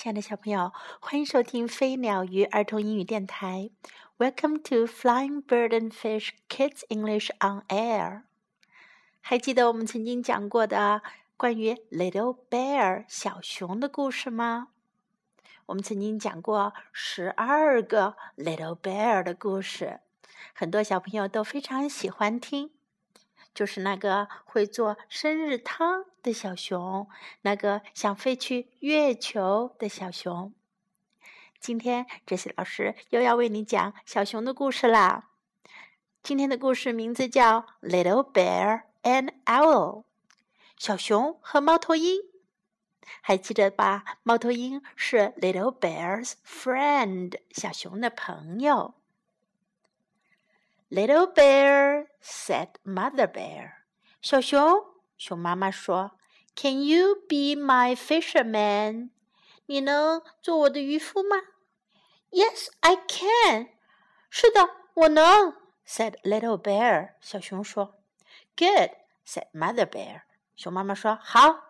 亲爱的小朋友，欢迎收听飞鸟鱼儿童英语电台。Welcome to Flying Bird and Fish Kids English on Air。还记得我们曾经讲过的关于 Little Bear 小熊的故事吗？我们曾经讲过十二个 Little Bear 的故事，很多小朋友都非常喜欢听。就是那个会做生日汤的小熊，那个想飞去月球的小熊。今天，这些老师又要为你讲小熊的故事啦。今天的故事名字叫《Little Bear and Owl》，小熊和猫头鹰。还记得吧？猫头鹰是 Little Bear's friend，小熊的朋友。Little bear said, "Mother bear." 小熊，熊妈妈说 ：“Can you be my fisherman？” 你能做我的渔夫吗？Yes, I can. 是的，我能。said Little bear. 小熊说。Good, said Mother bear. 熊妈妈说：“好。”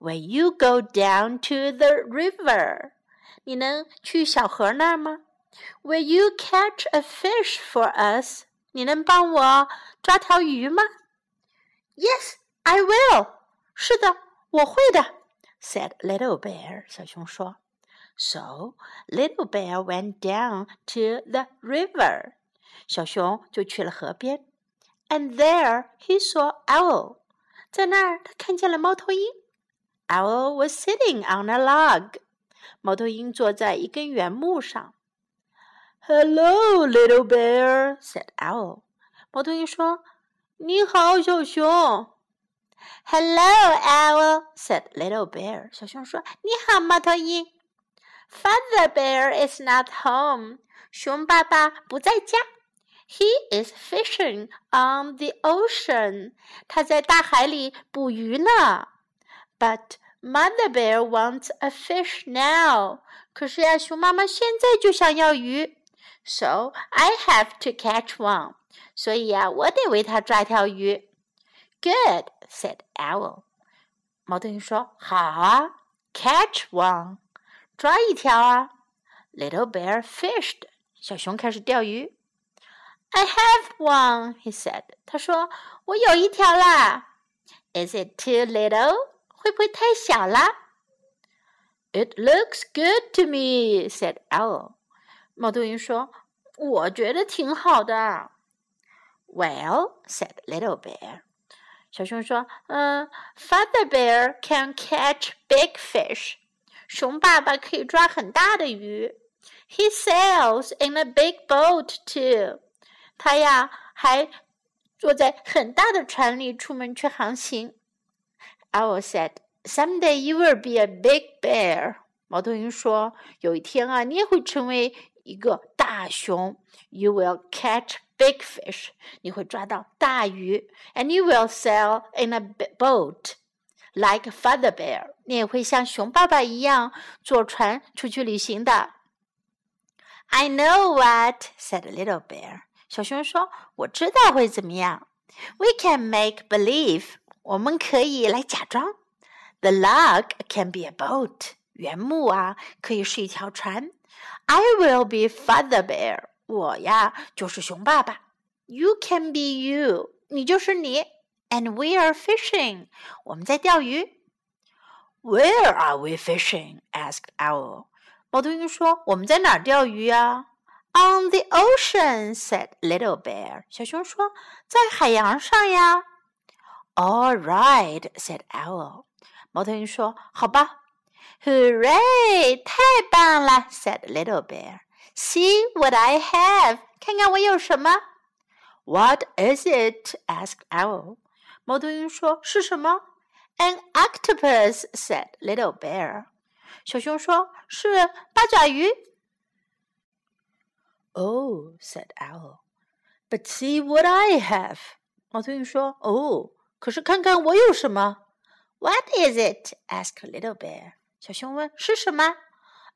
Will you go down to the river？你能去小河那儿吗？Will you catch a fish for us？你能帮我抓条鱼吗？Yes, I will. 是的， 我会的。said Little Bear. 小熊说。So Little Bear went down to the river. 小熊就去了河边。And there he saw Owl. 在那儿，他看见了猫头鹰。Owl was sitting on a log. 猫头鹰坐在一根圆木上。Hello, little bear," said Owl. 猫头鹰说：“你好，小熊。” Hello, Owl," said little bear. 小熊说：“你好，猫头鹰。” Father bear is not home. 熊爸爸不在家。He is fishing on the ocean. 他在大海里捕鱼呢。But Mother bear wants a fish now. 可是呀，熊妈妈现在就想要鱼。So I have to catch one. 所以呀，我得为它抓条鱼。 Good, said Owl. 猫头鹰说：“好啊，catch one，抓一条啊。” Little bear fished. 小熊开始钓鱼。I have one, he said. 他说：“我有一条啦。” Is it too little? 会不会太小啦？It looks good to me, said Owl. 猫头鹰说：“我觉得挺好的。” Well, said Little Bear. 小熊说：“嗯，Father Bear can catch big fish. 熊爸爸可以抓很大的鱼。He sails in a big boat too. 他呀还坐在很大的船里出门去航行。Owl said, "Someday you will be a big bear." 猫头鹰说：“有一天啊，你也会成为一个大熊。You will catch big fish，你会抓到大鱼，and you will sail in a boat like Father Bear，你也会像熊爸爸一样坐船出去旅行的。I know what said Little Bear，小熊说：“我知道会怎么样。We can make believe，我们可以来假装。The log can be a boat，原木啊可以是一条船。 I will be Father Bear。”我呀就是熊爸爸，You can be you，你就是你，and we are fishing，我们在钓鱼。Where are we fishing? asked Owl。猫头鹰说：“我们在哪儿钓鱼呀？”On the ocean, said Little Bear。小熊说：“在海洋上呀。”All right, said Owl。猫头鹰说：“好吧。 ” ”Hooray！太棒了，said Little Bear。See what I have，看看我有什么。What is it? asked Owl. 猫头鹰说：“是什么？”An octopus said Little Bear. 小熊说：“是八爪鱼。” Oh, said Owl. But see what I have. 猫头鹰说：“哦，可是看看我有什么。” What is it? asked Little Bear. 小熊问：“是什么？”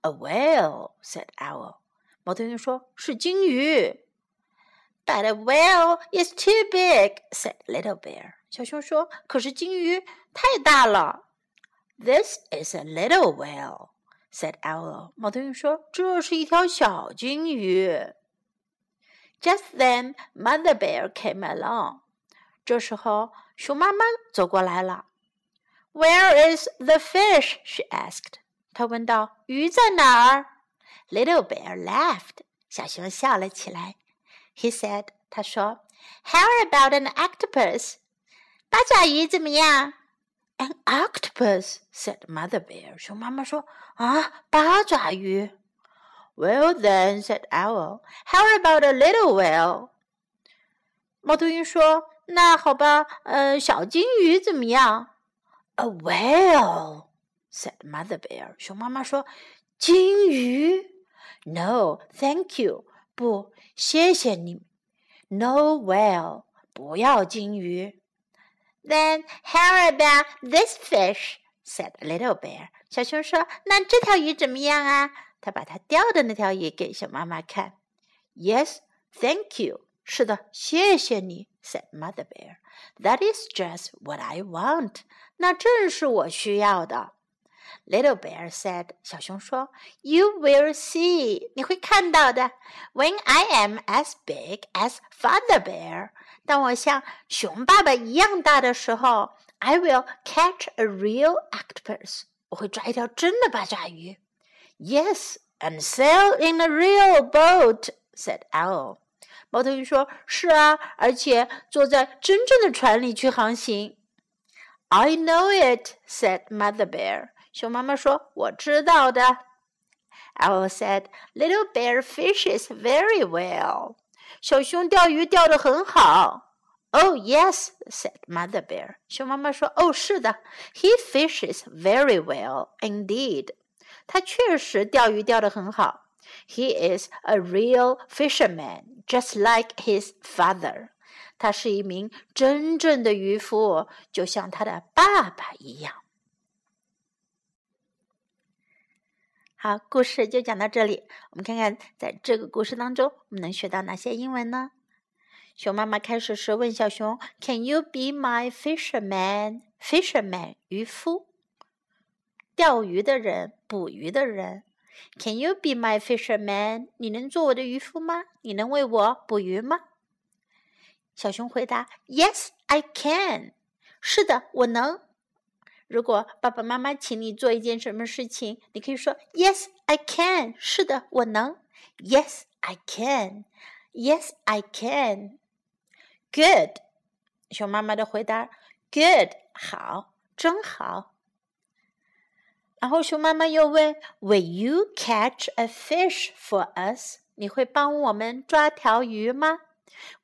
A whale, said Owl. 猫头鹰说：“是金鱼。” But a whale is too big," said Little Bear. 小熊说：“可是金鱼太大了。” This is a little whale," said Owl. 猫头鹰说：“这是一条小金鱼。” Just then, Mother Bear came along. 这时候，熊妈妈走过来了。Where is the fish? she asked. 她问道：“鱼在哪儿？” Little Bear laughed. 小熊笑了起来。He said. 他说：“How about an octopus？八爪鱼怎么样？” An octopus said Mother Bear. 熊妈妈说：“啊，八爪鱼。” Well then, said Owl. How about a little whale? 猫头鹰说：“那好吧，呃，小金鱼怎么样 ？”A whale, said Mother Bear. 熊妈妈说：“金鱼？No, thank you. 不，谢谢你。No whale，不要金鱼。then how about this fish? said Little Bear. 小熊说：“那这条鱼怎么样啊？”他把他钓的那条鱼给小妈妈看。Yes, thank you. 是的，谢谢你，said Mother Bear. That is just what I want. 那正是我需要的。Little Bear said. 小熊说：“You will see. 你会看到的。When I am as big as Father Bear. 当我像熊爸爸一样大的时候，I will catch a real octopus。我会抓一条真的八爪鱼。Yes, and sail in a real boat," said Owl. 猫头鹰说：“是啊，而且坐在真正的船里去航行。” I know it," said Mother Bear. 熊妈妈说：“我知道的。” Owl said, "Little bear fishes very well." 小熊钓鱼钓得很好。Oh yes, said Mother Bear. 熊妈妈说：“哦，是的，He fishes very well indeed. 他确实钓鱼钓得很好。He is a real fisherman, Just like his father. 他是一名真正的渔夫，就像他的爸爸一样。”好，故事就讲到这里。我们看看，在这个故事当中，我们能学到哪些英文呢？熊妈妈开始时问小熊：“Can you be my fisherman? Fisherman，渔夫，钓鱼的人，捕鱼的人。Can you be my fisherman？你能做我的渔夫吗？你能为我捕鱼吗？”小熊回答：“Yes, I can。是的，我能。”如果爸爸妈妈请你做一件什么事情，你可以说 Yes, I can。是的，我能。Yes, I can. Yes, I can. Good。熊妈妈的回答：Good，好，真好。然后熊妈妈又问：Will you catch a fish for us？你会帮我们抓条鱼吗？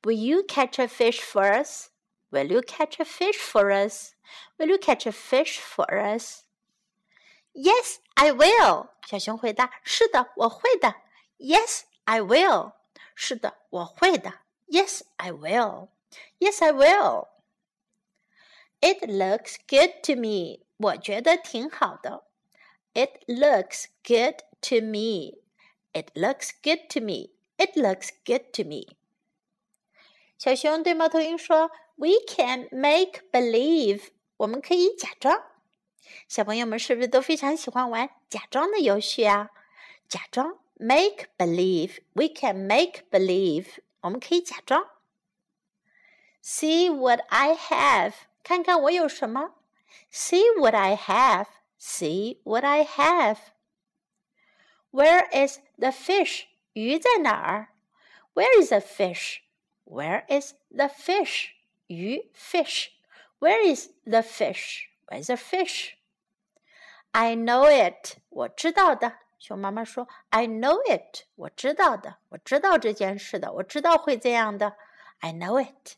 Will you catch a fish for us? Will you catch a fish for us? Will you catch a fish for us? Yes, I will. 小熊回答：“是的，我会的。” Yes, I will. 是的，我会的。Yes, I will. Yes, I will. It looks good to me. 我觉得挺好的。 It looks good to me. It looks good to me. It looks good to me. 小熊对猫头鹰说：“We can make believe。”我们可以假装。小朋友们是不是都非常喜欢玩假装的游戏啊？假装，make believe，we can make believe，我们可以假装。See what I have，看看我有什么。See what I have，see what I have。Where is the fish？鱼在哪儿？Where is the fish？Where is the fish？鱼，fish。where is the fish? Where's the fish? I know it. 我知道的。熊妈妈说：“I know it. 我知道的，我知道这件事的，我知道会这样的。I know it.”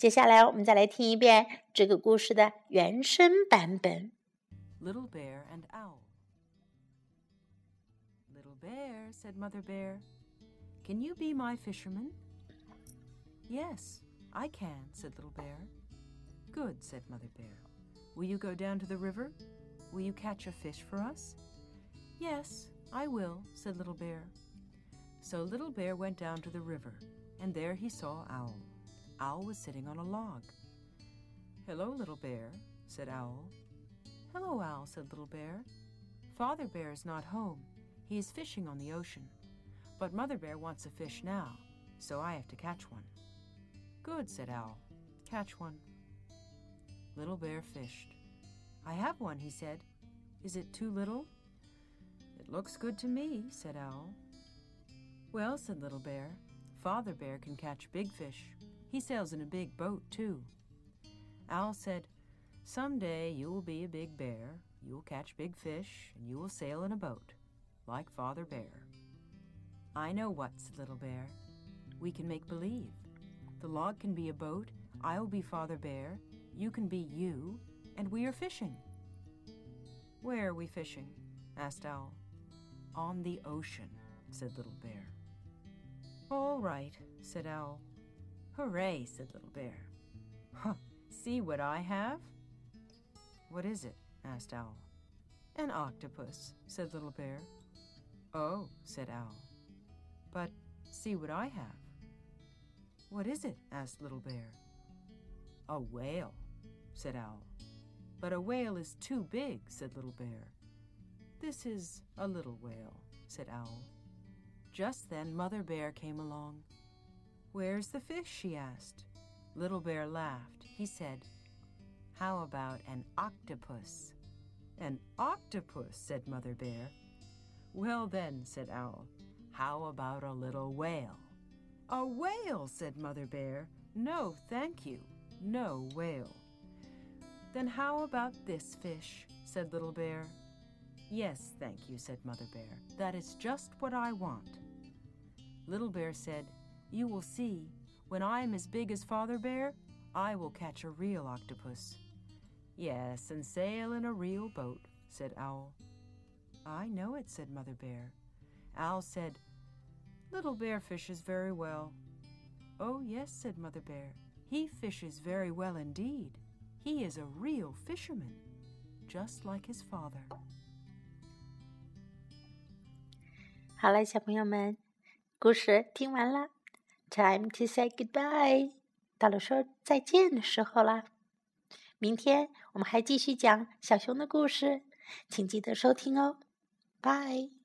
接下来我们再来听一遍这个故事的原声版本。Little Bear and Owl. Little Bear, said Mother Bear, can you be my fisherman? Yes, I can, said Little Bear. Good, said Mother Bear. Will you go down to the river? Will you catch a fish for us? Yes, I will, said Little Bear. So Little Bear went down to the river, and there he saw Owl. Owl was sitting on a log. Hello, Little Bear, said Owl. Hello, Owl, said Little Bear. Father Bear is not home. He is fishing on the ocean. But Mother Bear wants a fish now, so I have to catch one. Good, said Owl. Catch one. Little Bear fished. I have one, he said. Is it too little? It looks good to me, said Owl. Well, said Little Bear, Father Bear can catch big fish. He sails in a big boat, too. Owl said, Some day you will be a big bear, you will catch big fish, and you will sail in a boat, like Father Bear. I know what, said Little Bear. We can make believe. The log can be a boat, I'll be Father Bear, you can be you, and we are fishing. Where are we fishing? asked Owl. On the ocean, said Little Bear. All right, said Owl. Hooray, said Little Bear. Huh, see what I have? What is it? asked Owl. An octopus, said Little Bear. Oh, said Owl. But see what I have. What is it? asked Little Bear. A whale, said Owl. But a whale is too big, said Little Bear. This is a little whale, said Owl. Just then Mother Bear came along. Where's the fish? she asked. Little Bear laughed. He said, How about an octopus? An octopus, said Mother Bear. Well then, said Owl, how about a little whale? A whale, said Mother Bear. No, thank you, no whale. Then how about this fish? said Little Bear. Yes, thank you, said Mother Bear. That is just what I want. Little Bear said, You will see, when I am as big as Father Bear, I will catch a real octopus. Yes, and sail in a real boat, said Owl. I know it, said Mother Bear. Owl said, Little Bear fishes very well. Oh, yes, said Mother Bear. He fishes very well indeed. He is a real fisherman, just like his father. 好了，小朋友们，故事听完了 ，Time to say goodbye，到了说再见的时候啦。明天我们还继续讲小熊的故事，请记得收听哦。Bye。